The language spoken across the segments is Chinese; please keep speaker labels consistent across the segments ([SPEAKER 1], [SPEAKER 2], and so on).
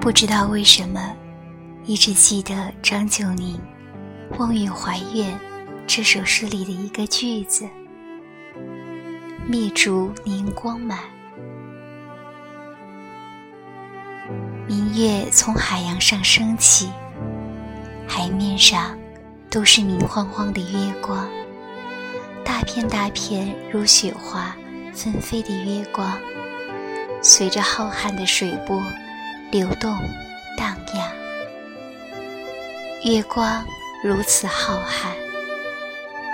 [SPEAKER 1] 不知道为什么，一直记得张九龄《望月怀愿》这首诗里的一个句子：“灭烛凝光满。”明月从海洋上升起，海面上都是明晃晃的月光，大片大片如雪花纷飞的月光，随着浩瀚的水波。流动，荡漾。月光如此浩瀚，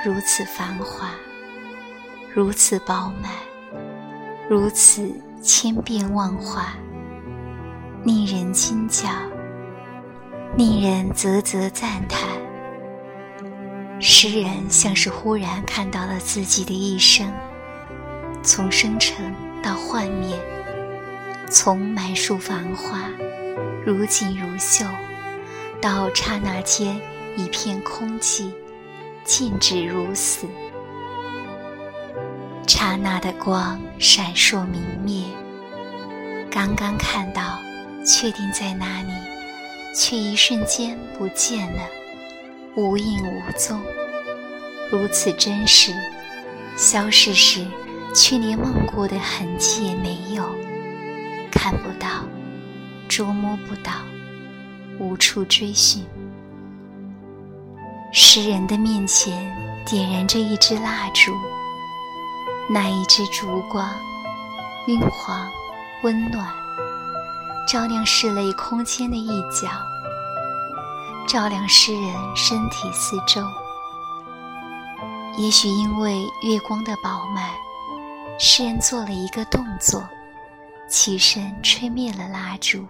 [SPEAKER 1] 如此繁华，如此饱满，如此千变万化，令人惊叫，令人啧啧赞叹。诗人像是忽然看到了自己的一生，从生成到幻灭。从满树繁花，如锦如绣，到刹那间一片空寂，静止如死。刹那的光闪烁明灭，刚刚看到，确定在哪里，却一瞬间不见了，无影无踪。如此真实，消逝时，却连梦过的痕迹也没有。看不到，捉摸不到，无处追寻。诗人的面前点燃着一支蜡烛，那一支烛光，晕黄，温暖，照亮室内空间的一角，照亮诗人身体四周。也许因为月光的饱满，诗人做了一个动作。起身吹灭了蜡烛，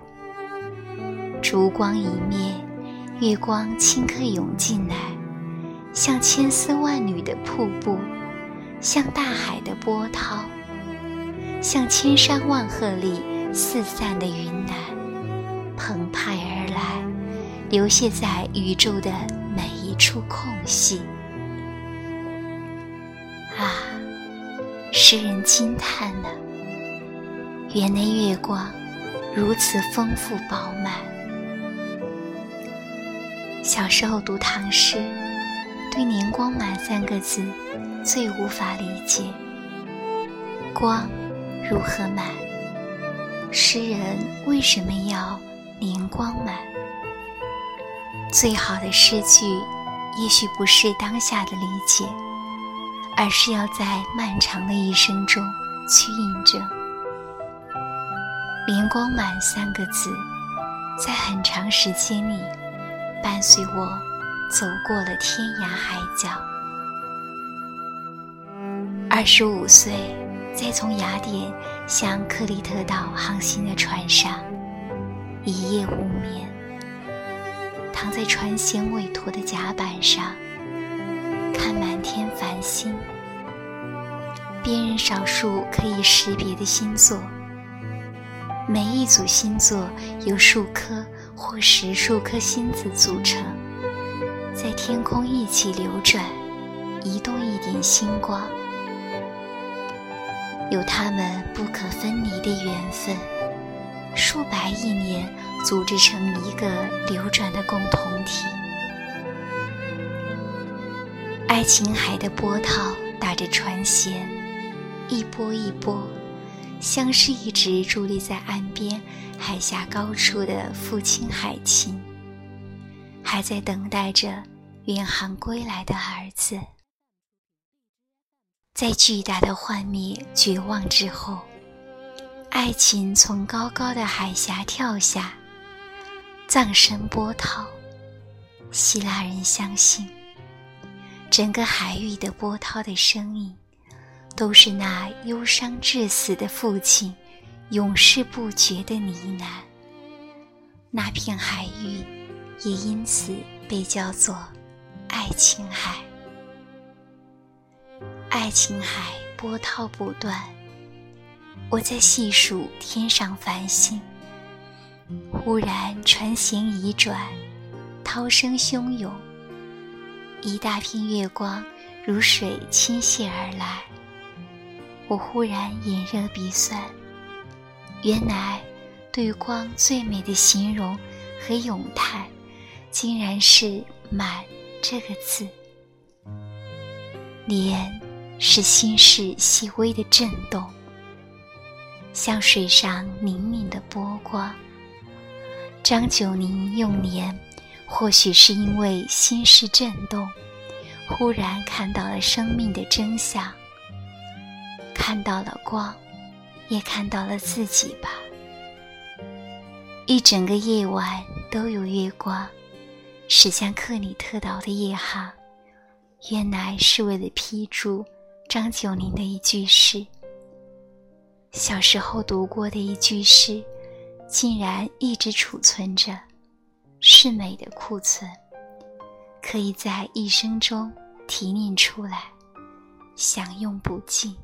[SPEAKER 1] 烛光一灭，月光顷刻涌进来，像千丝万缕的瀑布，像大海的波涛，像千山万壑里四散的云南，澎湃而来，流泻在宇宙的每一处空隙。啊，诗人惊叹了。园内月光如此丰富饱满。小时候读唐诗，对“年光满”三个字最无法理解。光如何满？诗人为什么要年光满？最好的诗句，也许不是当下的理解，而是要在漫长的一生中去印证。年光满三个字，在很长时间里伴随我走过了天涯海角。二十五岁，在从雅典向克里特岛航行的船上，一夜无眠，躺在船舷委托的甲板上，看满天繁星，辨认少数可以识别的星座。每一组星座由数颗或十数颗星子组成，在天空一起流转，移动一点星光，有它们不可分离的缘分，数百亿年组织成一个流转的共同体。爱琴海的波涛打着船舷，一波一波。像是一直伫立在岸边海峡高处的父亲海琴，还在等待着远航归来的儿子。在巨大的幻灭、绝望之后，爱情从高高的海峡跳下，葬身波涛。希腊人相信，整个海域的波涛的声音。都是那忧伤至死的父亲，永世不绝的呢喃。那片海域也因此被叫做爱琴海。爱琴海波涛不断，我在细数天上繁星。忽然船舷移转，涛声汹涌，一大片月光如水倾泻而来。我忽然眼热鼻酸，原来，对光最美的形容和咏叹，竟然是“满”这个字。莲是心事细微的震动，像水上粼粼的波光。张九龄用莲，或许是因为心事震动，忽然看到了生命的真相，看到了光，也看到了自己吧。一整个夜晚都有月光，驶向克里特岛的夜航。原来是为了批注张九龄的一句诗。小时候读过的一句诗，竟然一直储存着，是美的库存，可以在一生中提炼出来，享用不尽。